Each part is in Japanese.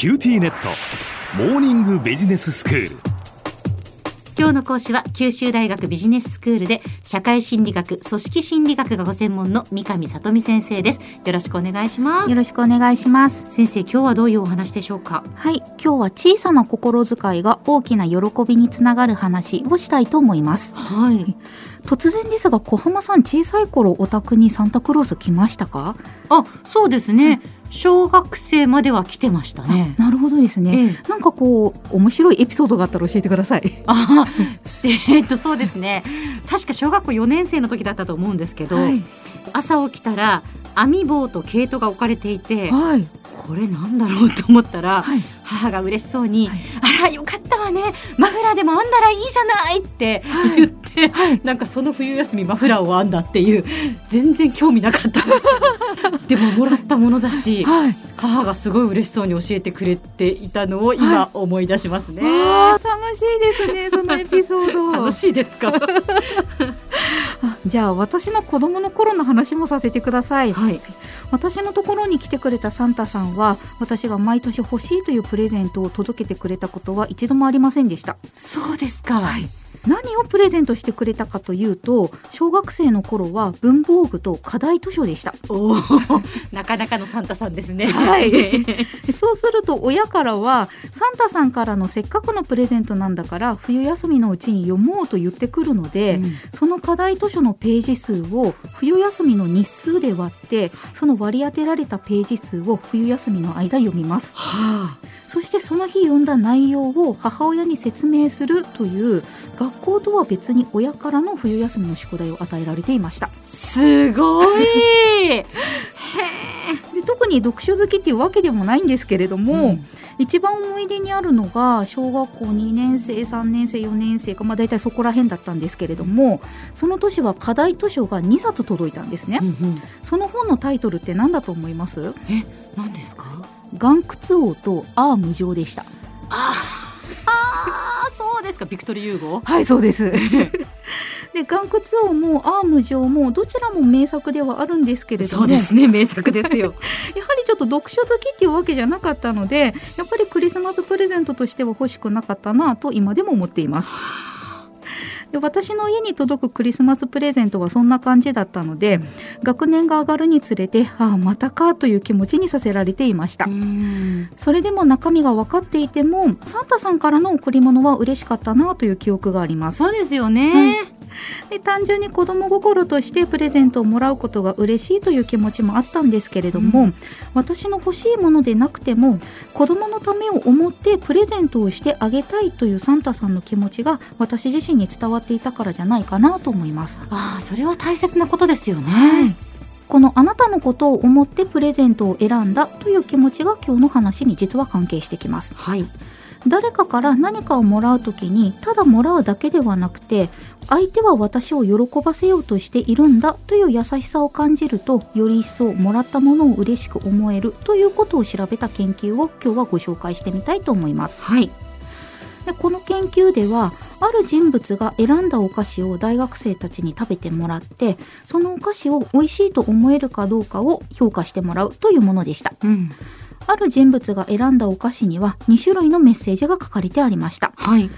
QTnet。モーニングビジネススクール。今日の講師は九州大学ビジネススクールで社会心理学組織心理学がご専門の三上里美先生です。よろしくお願いします。よろしくお願いします。先生今日はどういうお話でしょうか？はい。今日は小さな心遣いが大きな喜びにつながる話をしたいと思います。はい。突然ですが小浜さん小さい頃お宅にサンタクロース来ましたか？あそうですね、小学生までは来てましたね。なるほどですね、ええ。なんかこう面白いエピソードがあったら教えてください。あえーっとそうですね。確か小学校4年生の時だったと思うんですけど、はい、朝起きたら網棒と毛糸が置かれていてはい。これなんだろうと思ったら、はい。母が嬉しそうに、はいあらよかったわね。マフラーでも編んだらいいじゃないって言って、はい。なんかその冬休みマフラーを編んだっていう全然興味なかった。でももらったものだしはい。母がすごい嬉しそうに教えてくれていたのを今思い出しますね、あー楽しいですねそのエピソード。楽しいですか？あじゃあ私の子供の頃の話もさせてください。はい。私のところに来てくれたサンタさんは私が毎年欲しいというプレゼントを届けてくれたことは一度もありませんでした。そうですか、何をプレゼントしてくれたかというと小学生の頃は文房具と課題図書でした。おお なかなかのサンタさんですね。はい。そうすると親からはサンタさんからのせっかくのプレゼントなんだから冬休みのうちに読もうと言ってくるので、うん。その課題図書のページ数を冬休みの日数で割ってその割り当てられたページ数を冬休みの間読みます。はあ。そしてその日読んだ内容を母親に説明するという学校とは別に親からの冬休みの宿題を与えられていました。すごい。で特に読書好きっていうわけでもないんですけれども、うん。一番思い出にあるのが小学校2年生3年生4年生か、まあ、大体そこら辺だったんですけれどもその年は課題図書が2冊届いたんですね、うんうん。その本のタイトルって何だと思います？え何ですか？岩窟王とアーム上でした。ああーそうですかビクトル・ユーゴー？はいそうです。で岩窟王もああ無情もどちらも名作ではあるんですけれども。そうですね名作ですよ。やはりちょっと読書好きっていうわけじゃなかったのでやっぱりクリスマスプレゼントとしては欲しくなかったなと今でも思っていますで私の家に届くクリスマスプレゼントはそんな感じだったので、学年が上がるにつれてああまたかという気持ちにさせられていました、うん。それでも中身が分かっていてもサンタさんからの贈り物は嬉しかったなという記憶があります。そうですよね、で単純に子供心としてプレゼントをもらうことが嬉しいという気持ちもあったんですけれども、う私の欲しいものでなくても子供のためを思ってプレゼントをしてあげたいというサンタさんの気持ちが私自身に伝わっていたからじゃないかなと思います。ああそれは大切なことですよね、このあなたのことを思ってプレゼントを選んだという気持ちが今日の話に実は関係してきます。はい誰かから何かをもらうときにただもらうだけではなくて相手は私を喜ばせようとしているんだという優しさを感じるとより一層もらったものを嬉しく思えるということを調べた研究を今日はご紹介してみたいと思います。はいでこの研究ではある人物が選んだお菓子を大学生たちに食べてもらってそのお菓子を美味しいと思えるかどうかを評価してもらうというものでした。うんある人物が選んだお菓子には2種類のメッセージが書かれてありました。はい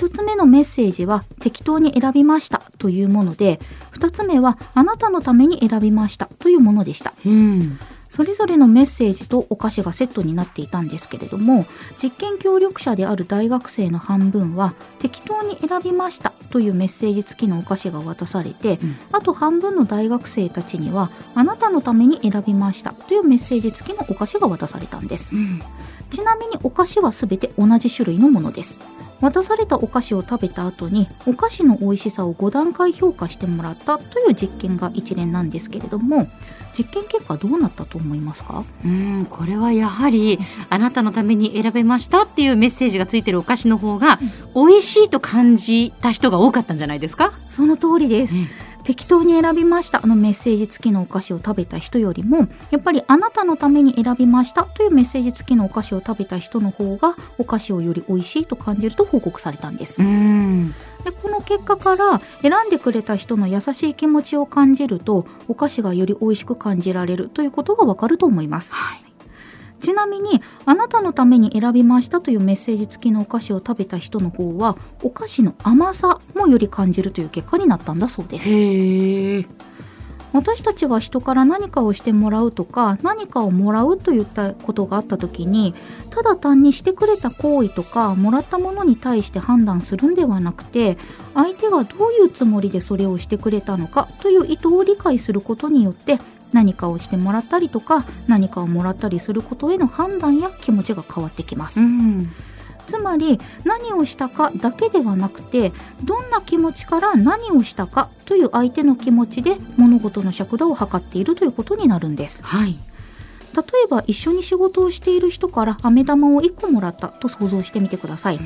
1つ目のメッセージは適当に選びましたというもので2つ目はあなたのために選びましたというものでしたうんそれぞれのメッセージとお菓子がセットになっていたんですけれども実験協力者である大学生の半分は適当に選びましたというメッセージ付きのお菓子が渡されて、うん。あと半分の大学生たちにはあなたのために選びましたというメッセージ付きのお菓子が渡されたんです。うん。ちなみにお菓子はすべて同じ種類のものです渡されたお菓子を食べた後にお菓子の美味しさを5段階評価してもらったという実験が一連なんですけれども実験結果どうなったと思いますか？うんこれはやはりあなたのために選べましたっていうメッセージがついてるお菓子の方が美味しいと感じた人が多かったんじゃないですか、その通りです、ね適当に選びました。あのメッセージ付きのお菓子を食べた人よりもやっぱりあなたのために選びました。というメッセージ付きのお菓子を食べた人の方がお菓子をより美味しいと感じると報告されたんです、ん。でこの結果から選んでくれた人の優しい気持ちを感じるとお菓子がより美味しく感じられるということがわかると思います、ちなみにあなたのために選びましたというメッセージ付きのお菓子を食べた人の方はお菓子の甘さもより感じるという結果になったんだそうです。私たちは人から何かをしてもらうとか何かをもらうといったことがあった時にただ単にしてくれた行為とかもらったものに対して判断するんではなくて相手がどういうつもりでそれをしてくれたのかという意図を理解することによって何かをしてもらったりとか何かをもらったりすることへの判断や気持ちが変わってきます。うん。つまり何をしたかだけではなくてどんな気持ちから何をしたかという相手の気持ちで物事の尺度を測っているということになるんです。はい。例えば一緒に仕事をしている人から飴玉を1個もらったと想像してみてください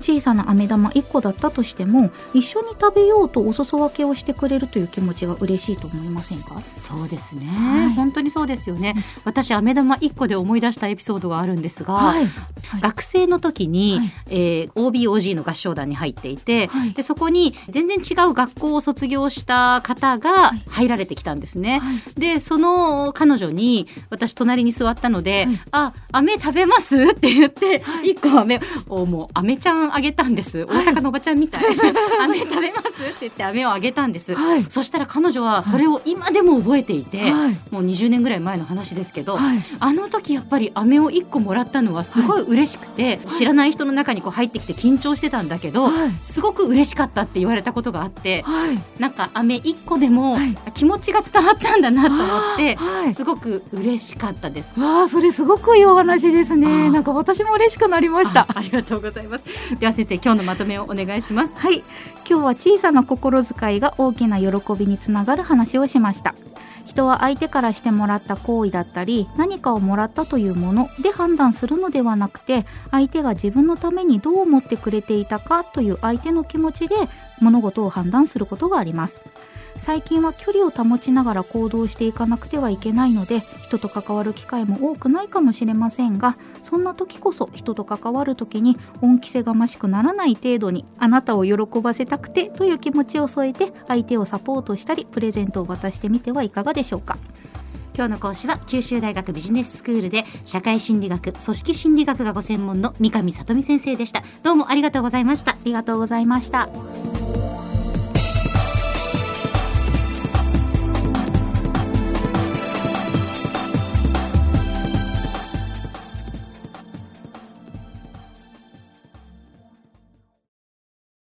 小さな飴玉1個だったとしても一緒に食べようとお裾分けをしてくれるという気持ちが嬉しいと思いませんか？そうですね、はい。本当にそうですよね。私飴玉1個で思い出したエピソードがあるんですが、い、学生の時に、はい。えー OBOG の合唱団に入っていて、はい。でそこに全然違う学校を卒業した方がはい。入られてきたんですね。はい。でその彼女に私隣に座ったので「はい。あ飴食べます?」って言って、はい。1個飴をもう飴ちゃんあげたんです。大阪のおばちゃんみたい「飴食べます?」って言って飴をあげたんです。はい。そしたら彼女はそれを今でも覚えていて、はい。もう20年ぐらい前の話ですけど、はい。あの時やっぱり飴を1個もらったのはすごい嬉しくて、知らない人の中にこう入ってきて緊張してたんだけど、はい。すごく嬉しかったって言われたことがあってはい。なんか飴1個でもはい。気持ちが伝わったんだなと思って、はい。すごく嬉しかったです。わあそれすごくいいお話ですあねー。なんか私も嬉しくなりました。あありがとうございます。では先生今日のまとめをお願いします。はい。今日は小さな心遣いが大きな喜びにつながる話をしました。人は相手からしてもらった行為だったり何かをもらったというもので判断するのではなくて相手が自分のためにどう思ってくれていたかという相手の気持ちで物事を判断することがあります。最近は距離を保ちながら行動していかなくてはいけないので人と関わる機会も多くないかもしれませんがそんな時こそ人と関わる時に恩着せがましくならない程度にあなたを喜ばせたくてという気持ちを添えて相手をサポートしたりプレゼントを渡してみてはいかがでしょうか。今日の講師は九州大学ビジネススクールで社会心理学組織心理学がご専門の三上里美先生でした。どうもありがとうございました。ありがとうございました。